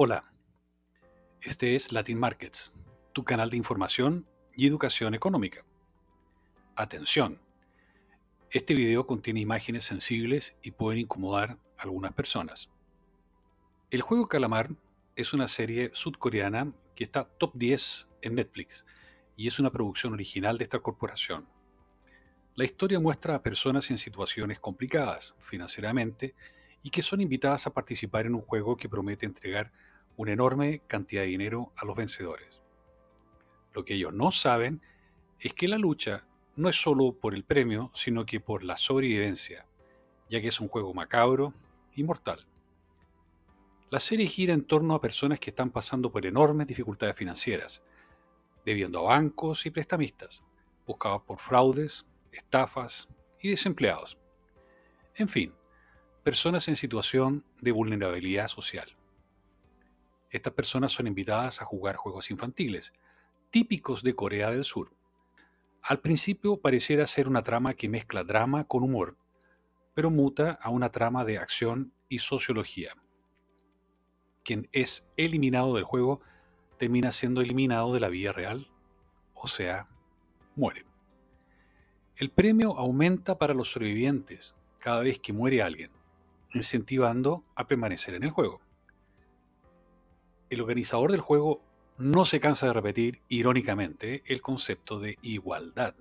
Hola, este es Latin Markets, tu canal de información y educación económica. Atención, este video contiene imágenes sensibles y pueden incomodar a algunas personas. El juego Calamar es una serie sudcoreana que está top 10 en Netflix y es una producción original de esta corporación. La historia muestra a personas en situaciones complicadas financieramente y que son invitadas a participar en un juego que promete entregar una enorme cantidad de dinero a los vencedores. Lo que ellos no saben es que la lucha no es solo por el premio, sino que por la sobrevivencia, ya que es un juego macabro y mortal. La serie gira en torno a personas que están pasando por enormes dificultades financieras, debiendo a bancos y prestamistas, buscados por fraudes, estafas y desempleados. En fin, personas en situación de vulnerabilidad social. Estas personas son invitadas a jugar juegos infantiles, típicos de Corea del Sur. Al principio pareciera ser una trama que mezcla drama con humor, pero muta a una trama de acción y sociología. Quien es eliminado del juego termina siendo eliminado de la vida real, o sea, muere. El premio aumenta para los sobrevivientes cada vez que muere alguien, incentivando a permanecer en el juego el organizador del juego no se cansa de repetir, irónicamente, el concepto de igualdad,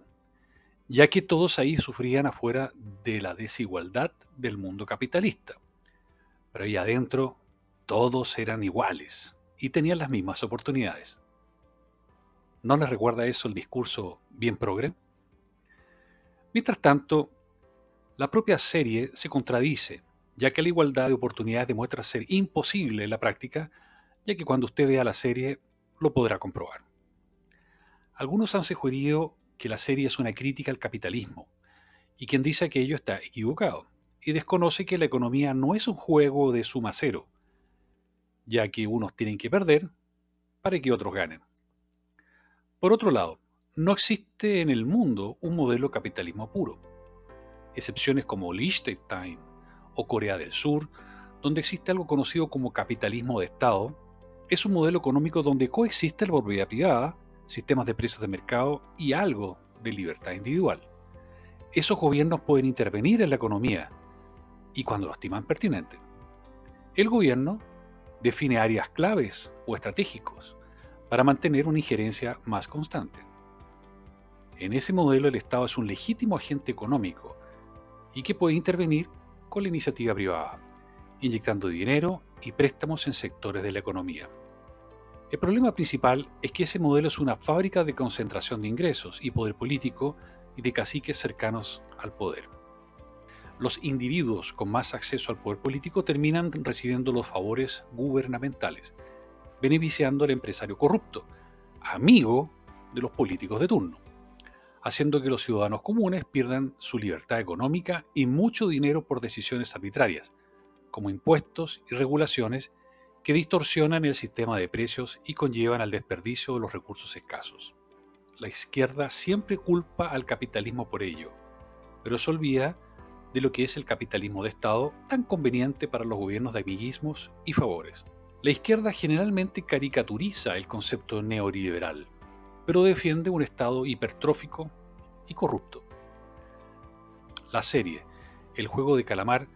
ya que todos ahí sufrían afuera de la desigualdad del mundo capitalista. Pero ahí adentro todos eran iguales y tenían las mismas oportunidades. ¿No les recuerda eso el discurso bien progre? Mientras tanto, la propia serie se contradice, ya que la igualdad de oportunidades demuestra ser imposible en la práctica ya que cuando usted vea la serie lo podrá comprobar. Algunos han sugerido que la serie es una crítica al capitalismo, y quien dice que ello está equivocado, y desconoce que la economía no es un juego de suma cero, ya que unos tienen que perder para que otros ganen. Por otro lado, no existe en el mundo un modelo capitalismo puro. Excepciones como Liechtenstein o Corea del Sur, donde existe algo conocido como capitalismo de Estado, es un modelo económico donde coexiste la propiedad privada, sistemas de precios de mercado y algo de libertad individual. Esos gobiernos pueden intervenir en la economía y cuando lo estiman pertinente. El gobierno define áreas claves o estratégicos para mantener una injerencia más constante. En ese modelo el Estado es un legítimo agente económico y que puede intervenir con la iniciativa privada, inyectando dinero y préstamos en sectores de la economía. El problema principal es que ese modelo es una fábrica de concentración de ingresos y poder político y de caciques cercanos al poder. Los individuos con más acceso al poder político terminan recibiendo los favores gubernamentales, beneficiando al empresario corrupto, amigo de los políticos de turno, haciendo que los ciudadanos comunes pierdan su libertad económica y mucho dinero por decisiones arbitrarias, como impuestos y regulaciones que distorsionan el sistema de precios y conllevan al desperdicio de los recursos escasos. La izquierda siempre culpa al capitalismo por ello, pero se olvida de lo que es el capitalismo de Estado tan conveniente para los gobiernos de amiguismos y favores. La izquierda generalmente caricaturiza el concepto neoliberal, pero defiende un Estado hipertrófico y corrupto. La serie El juego de calamar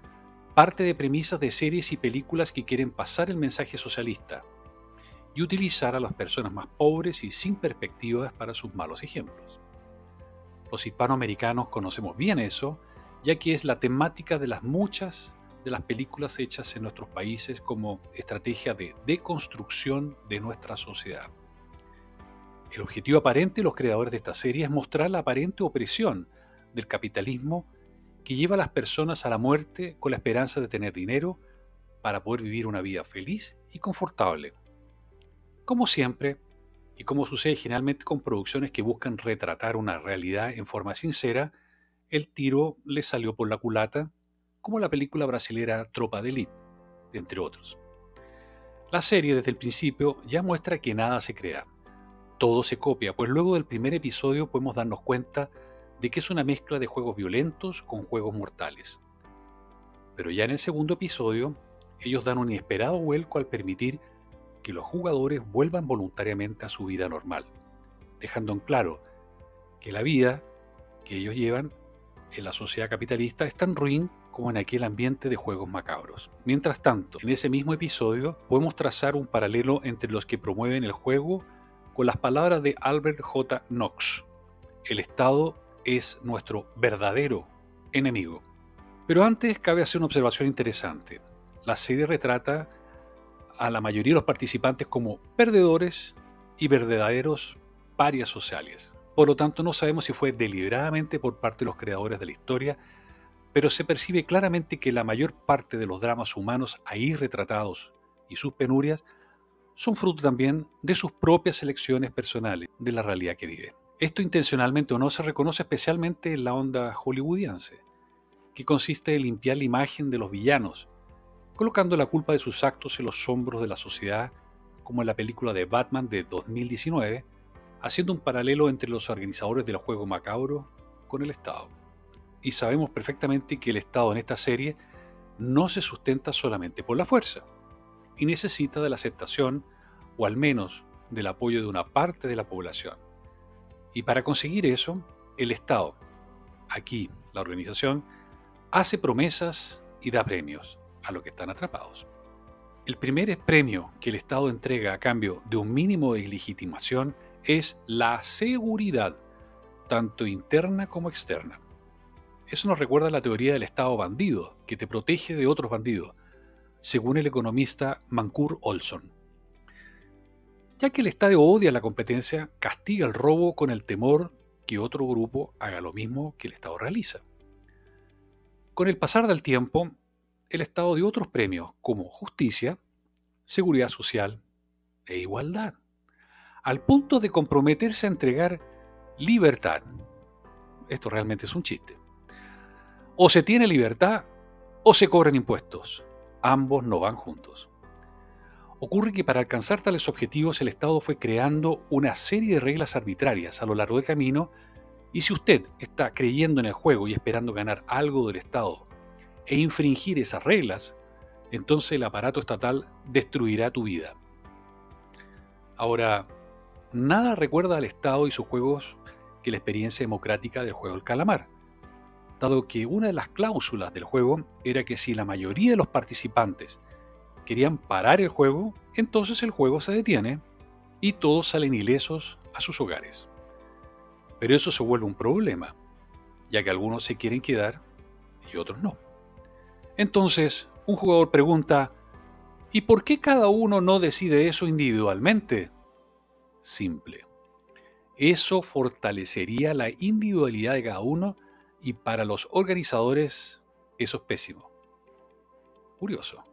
parte de premisas de series y películas que quieren pasar el mensaje socialista y utilizar a las personas más pobres y sin perspectivas para sus malos ejemplos. Los hispanoamericanos conocemos bien eso, ya que es la temática de las muchas de las películas hechas en nuestros países como estrategia de deconstrucción de nuestra sociedad. El objetivo aparente de los creadores de esta serie es mostrar la aparente opresión del capitalismo que lleva a las personas a la muerte con la esperanza de tener dinero para poder vivir una vida feliz y confortable. Como siempre, y como sucede generalmente con producciones que buscan retratar una realidad en forma sincera, el tiro le salió por la culata, como la película brasilera Tropa de Elite, entre otros. La serie desde el principio ya muestra que nada se crea, todo se copia, pues luego del primer episodio podemos darnos cuenta de que es una mezcla de juegos violentos con juegos mortales. Pero ya en el segundo episodio, ellos dan un inesperado vuelco al permitir que los jugadores vuelvan voluntariamente a su vida normal, dejando en claro que la vida que ellos llevan en la sociedad capitalista es tan ruin como en aquel ambiente de juegos macabros. Mientras tanto, en ese mismo episodio podemos trazar un paralelo entre los que promueven el juego con las palabras de Albert J. Knox. El Estado es nuestro verdadero enemigo. Pero antes cabe hacer una observación interesante. La serie retrata a la mayoría de los participantes como perdedores y verdaderos parias sociales. Por lo tanto, no sabemos si fue deliberadamente por parte de los creadores de la historia, pero se percibe claramente que la mayor parte de los dramas humanos ahí retratados y sus penurias son fruto también de sus propias elecciones personales, de la realidad que vive. Esto intencionalmente o no se reconoce especialmente en la onda hollywoodiense, que consiste en limpiar la imagen de los villanos, colocando la culpa de sus actos en los hombros de la sociedad, como en la película de Batman de 2019, haciendo un paralelo entre los organizadores del juego macabro con el Estado. Y sabemos perfectamente que el Estado en esta serie no se sustenta solamente por la fuerza, y necesita de la aceptación, o al menos del apoyo de una parte de la población. Y para conseguir eso, el Estado, aquí la organización, hace promesas y da premios a los que están atrapados. El primer premio que el Estado entrega a cambio de un mínimo de legitimación es la seguridad, tanto interna como externa. Eso nos recuerda la teoría del Estado bandido, que te protege de otros bandidos, según el economista Mancur Olson. Ya que el Estado odia la competencia, castiga el robo con el temor que otro grupo haga lo mismo que el Estado realiza. Con el pasar del tiempo, el Estado dio otros premios como justicia, seguridad social e igualdad al punto de comprometerse a entregar libertad. Esto realmente es un chiste. O se tiene libertad o se cobran impuestos. Ambos no van juntos. Ocurre que para alcanzar tales objetivos el Estado fue creando una serie de reglas arbitrarias a lo largo del camino y si usted está creyendo en el juego y esperando ganar algo del Estado e infringir esas reglas, entonces el aparato estatal destruirá tu vida. Ahora, nada recuerda al Estado y sus juegos que la experiencia democrática del juego del calamar, dado que una de las cláusulas del juego era que si la mayoría de los participantes querían parar el juego, entonces el juego se detiene y todos salen ilesos a sus hogares. Pero eso se vuelve un problema, ya que algunos se quieren quedar y otros no. Entonces, un jugador pregunta, ¿y por qué cada uno no decide eso individualmente? simple. Eso fortalecería la individualidad de cada uno y para los organizadores eso es pésimo. Curioso.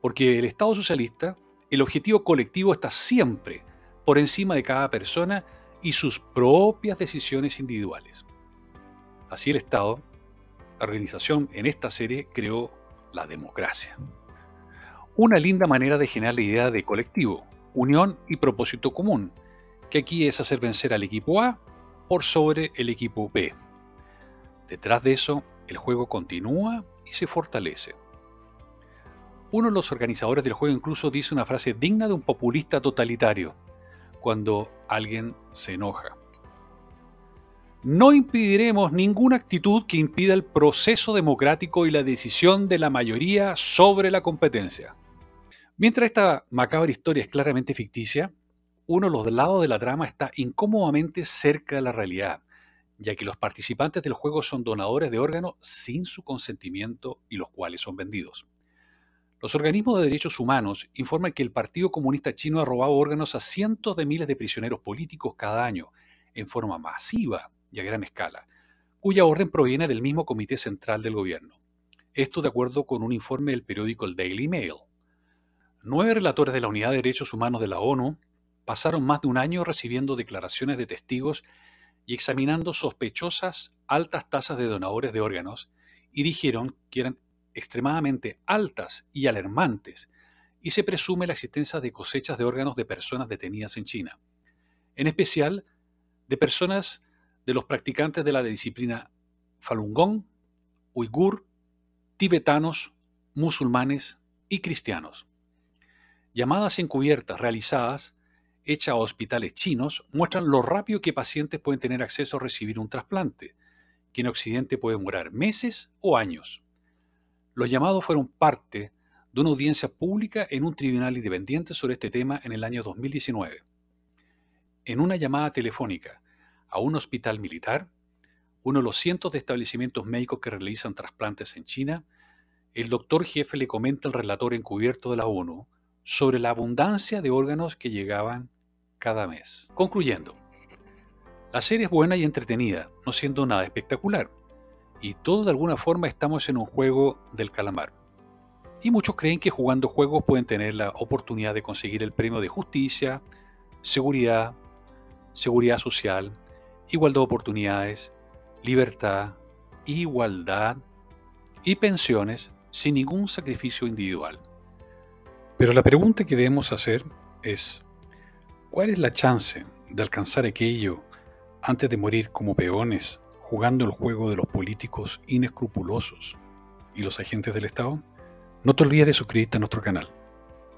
Porque el Estado socialista, el objetivo colectivo está siempre por encima de cada persona y sus propias decisiones individuales. Así el Estado, la organización en esta serie, creó la democracia. Una linda manera de generar la idea de colectivo, unión y propósito común, que aquí es hacer vencer al equipo A por sobre el equipo B. Detrás de eso, el juego continúa y se fortalece. Uno de los organizadores del juego incluso dice una frase digna de un populista totalitario, cuando alguien se enoja. No impediremos ninguna actitud que impida el proceso democrático y la decisión de la mayoría sobre la competencia. Mientras esta macabra historia es claramente ficticia, uno de los lados de la trama está incómodamente cerca de la realidad, ya que los participantes del juego son donadores de órganos sin su consentimiento y los cuales son vendidos. Los organismos de derechos humanos informan que el Partido Comunista Chino ha robado órganos a cientos de miles de prisioneros políticos cada año, en forma masiva y a gran escala, cuya orden proviene del mismo Comité Central del Gobierno. Esto de acuerdo con un informe del periódico El Daily Mail. Nueve relatores de la Unidad de Derechos Humanos de la ONU pasaron más de un año recibiendo declaraciones de testigos y examinando sospechosas altas tasas de donadores de órganos y dijeron que eran extremadamente altas y alarmantes y se presume la existencia de cosechas de órganos de personas detenidas en China, en especial de personas de los practicantes de la disciplina Falun Gong, uigur, tibetanos, musulmanes y cristianos. Llamadas encubiertas realizadas, hechas a hospitales chinos, muestran lo rápido que pacientes pueden tener acceso a recibir un trasplante, que en Occidente puede demorar meses o años. Los llamados fueron parte de una audiencia pública en un tribunal independiente sobre este tema en el año 2019. En una llamada telefónica a un hospital militar, uno de los cientos de establecimientos médicos que realizan trasplantes en China, el doctor jefe le comenta al relator encubierto de la ONU sobre la abundancia de órganos que llegaban cada mes. Concluyendo, la serie es buena y entretenida, no siendo nada espectacular, y todos de alguna forma estamos en un juego del calamar. Y muchos creen que jugando juegos pueden tener la oportunidad de conseguir el premio de justicia, seguridad, seguridad social, igualdad de oportunidades, libertad, igualdad y pensiones sin ningún sacrificio individual. Pero la pregunta que debemos hacer es, ¿cuál es la chance de alcanzar aquello antes de morir como peones jugando el juego de los políticos inescrupulosos y los agentes del Estado? No te olvides de suscribirte a nuestro canal.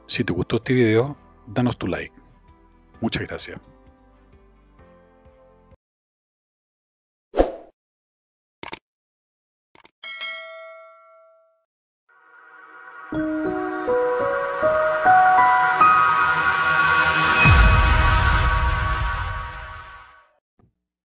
Si te gustó este video, danos tu like. Muchas gracias.